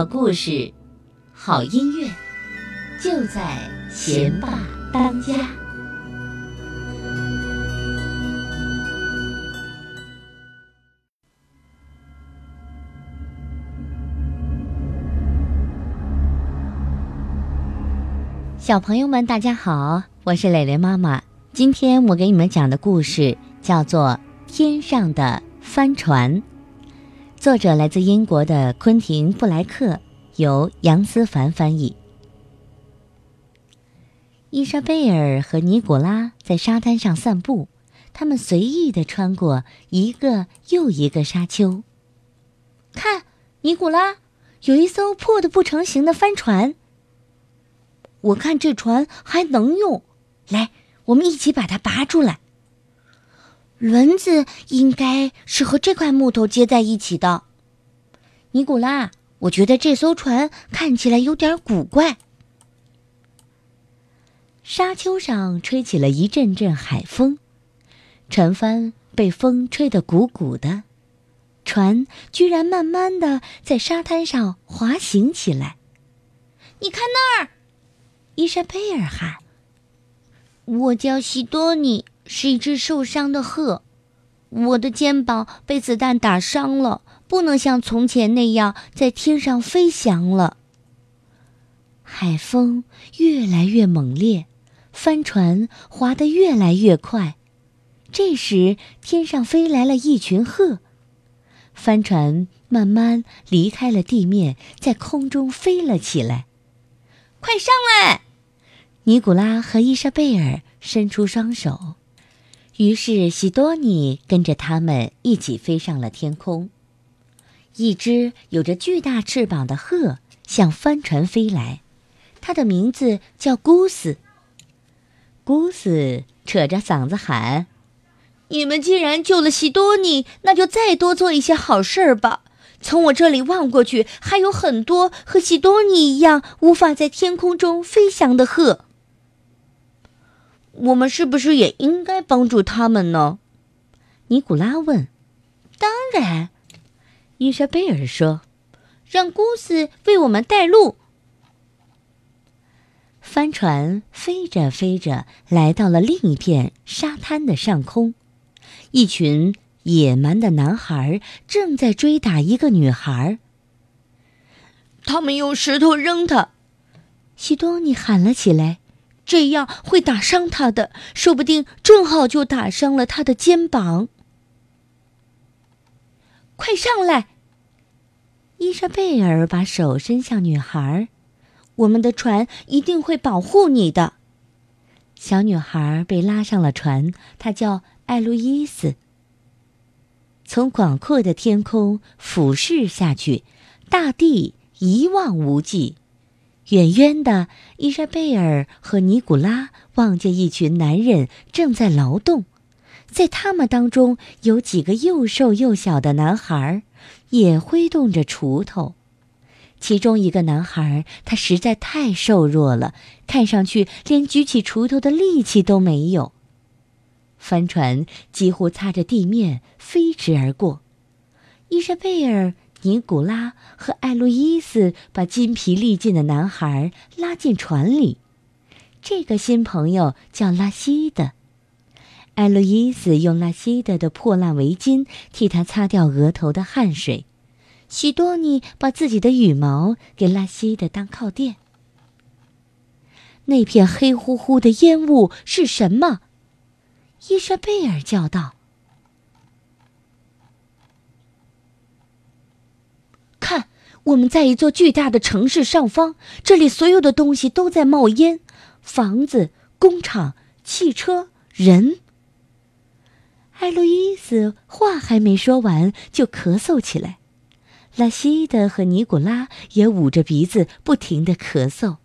好故事，好音乐，就在贤爸当家。小朋友们，大家好，我是蕾蕾妈妈。今天我给你们讲的故事叫做《天上的帆船》，作者来自英国的昆汀·布莱克，由杨思凡翻译。伊莎贝尔和尼古拉在沙滩上散步，他们随意地穿过一个又一个沙丘。看，尼古拉，有一艘破的不成形的帆船。我看这船还能用，来。我们一起把它拔出来。轮子应该是和这块木头接在一起的。尼古拉，我觉得这艘船看起来有点古怪。沙丘上吹起了一阵阵海风，船帆被风吹得鼓鼓的，船居然慢慢的在沙滩上滑行起来。你看那儿，伊莎贝尔喊。我叫西多尼，是一只受伤的鹤。我的肩膀被子弹打伤了，不能像从前那样在天上飞翔了。海风越来越猛烈，帆船划得越来越快。这时，天上飞来了一群鹤，帆船慢慢离开了地面，在空中飞了起来。快上来！尼古拉和伊莎贝尔伸出双手，于是西多尼跟着他们一起飞上了天空。一只有着巨大翅膀的鹤向帆船飞来，它的名字叫姑斯。姑斯扯着嗓子喊：“你们既然救了西多尼，那就再多做一些好事儿吧！从我这里望过去，还有很多和西多尼一样无法在天空中飞翔的鹤。”我们是不是也应该帮助他们呢？尼古拉问。当然，伊莎贝尔说：“让姑斯为我们带路。”帆船飞着飞着，来到了另一片沙滩的上空。一群野蛮的男孩正在追打一个女孩。他们用石头扔她，西多尼喊了起来。这样会打伤他的，说不定正好就打伤了他的肩膀。快上来！伊莎贝尔把手伸向女孩，我们的船一定会保护你的。小女孩被拉上了船，她叫艾路伊斯。从广阔的天空俯视下去，大地一望无际。远远的，伊莎贝尔和尼古拉望见一群男人正在劳动，在他们当中有几个又瘦又小的男孩，也挥动着锄头。其中一个男孩，他实在太瘦弱了，看上去连举起锄头的力气都没有。帆船几乎擦着地面飞驰而过，伊莎贝尔。尼古拉和艾路伊斯把筋疲力尽的男孩拉进船里。这个新朋友叫拉西德。艾路伊斯用拉西德的破烂围巾替他擦掉额头的汗水。西多尼把自己的羽毛给拉西德当靠垫。那片黑乎乎的烟雾是什么？伊莎贝尔叫道。我们在一座巨大的城市上方，这里所有的东西都在冒烟，房子、工厂、汽车、人。艾路伊斯话还没说完，就咳嗽起来。拉西德和尼古拉也捂着鼻子，不停的咳嗽，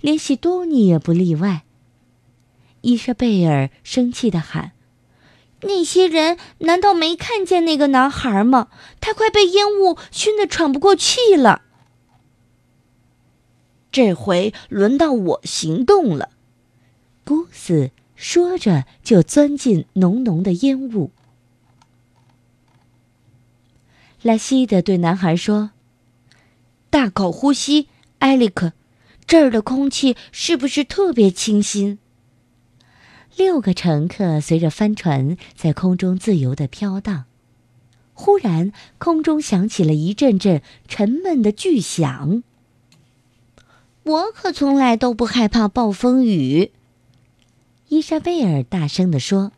连西多尼也不例外。伊莎贝尔生气的喊。那些人难道没看见那个男孩吗？他快被烟雾熏得喘不过气了。这回轮到我行动了，姑斯说着就钻进浓浓的烟雾。拉西德对男孩说：“大口呼吸。艾利克，这儿的空气是不是特别清新？六个乘客随着帆船在空中自由的飘荡。忽然，空中响起了一阵阵沉闷的巨响。我可从来都不害怕暴风雨。伊莎贝尔大声地说：“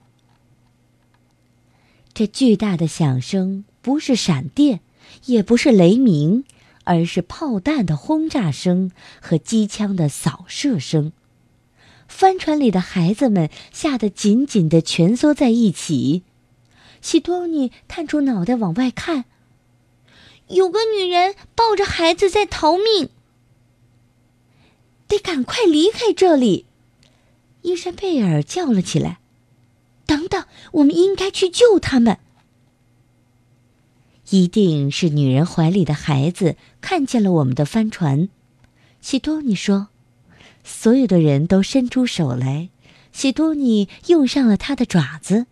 这巨大的响声不是闪电，也不是雷鸣，而是炮弹的轰炸声和机枪的扫射声。”帆船里的孩子们吓得紧紧地蜷缩在一起。西多尼探出脑袋往外看，有个女人抱着孩子在逃命。得赶快离开这里！伊莎贝尔叫了起来：“等等，我们应该去救他们。”一定是女人怀里的孩子看见了我们的帆船。西多尼说。所有的人都伸出手来，喜多尼用上了他的爪子，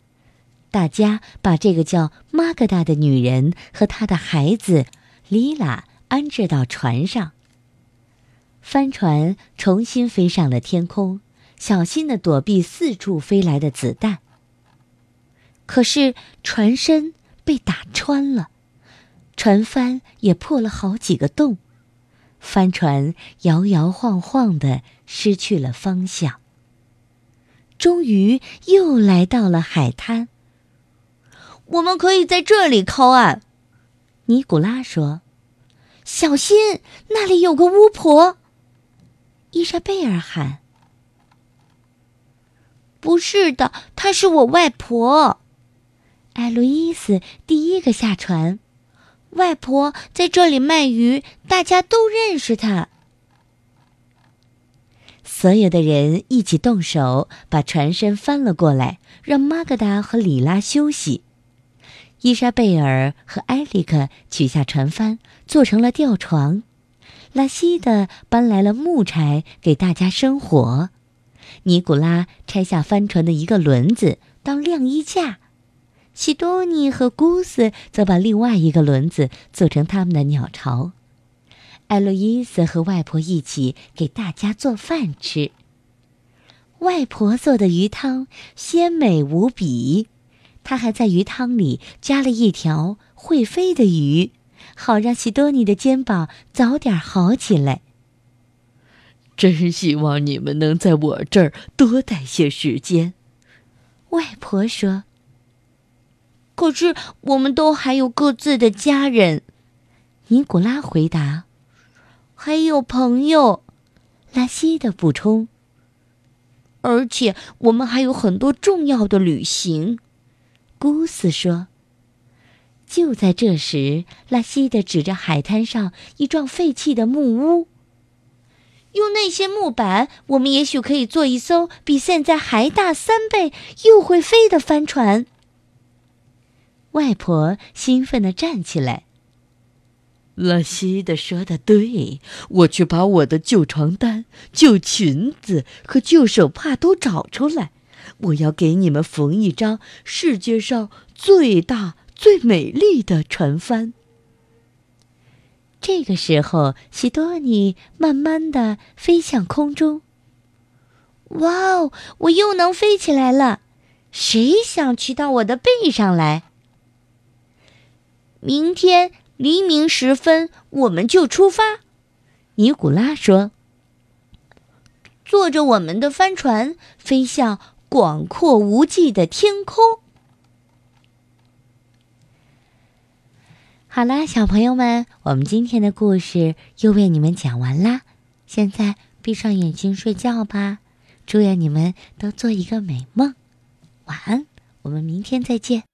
大家把这个叫玛格达的女人和她的孩子丽拉安置到船上。帆船重新飞上了天空，小心的躲避四处飞来的子弹。可是船身被打穿了，船帆也破了好几个洞。帆船摇摇晃晃的失去了方向。终于又来到了海滩。我们可以在这里靠岸，尼古拉说：“小心，那里有个巫婆。”伊莎贝尔喊：“不是的，她是我外婆。”艾路伊斯第一个下船。外婆在这里卖鱼，大家都认识她。所有的人一起动手，把船身翻了过来，让玛格达和里拉休息。伊莎贝尔和埃里克取下船帆，做成了吊床。拉西德搬来了木柴，给大家生火。尼古拉拆下帆船的一个轮子，当晾衣架。西多尼和姑斯则把另外一个轮子做成他们的鸟巢。艾洛伊斯和外婆一起给大家做饭吃。外婆做的鱼汤鲜美无比，她还在鱼汤里加了一条会飞的鱼，好让西多尼的肩膀早点好起来。真希望你们能在我这儿多待些时间，外婆说。可是，我们都还有各自的家人。尼古拉回答：“还有朋友。”拉西的补充：“而且，我们还有很多重要的旅行。”姑斯说。就在这时，拉西的指着海滩上一幢废弃的木屋：“用那些木板，我们也许可以做一艘比现在还大三倍、又会飞的帆船。”外婆兴奋地站起来。拉西德说的对，我去把我的旧床单、旧裙子和旧手帕都找出来。我要给你们缝一张世界上最大、最美丽的船帆。这个时候，西多尼慢慢的飞向空中。哇哦，我又能飞起来了！谁想骑到我的背上来？明天黎明时分，我们就出发。尼古拉说：“坐着我们的帆船，飞向广阔无际的天空。”好啦，小朋友们，我们今天的故事又为你们讲完啦。现在闭上眼睛睡觉吧。祝愿你们都做一个美梦。晚安，我们明天再见。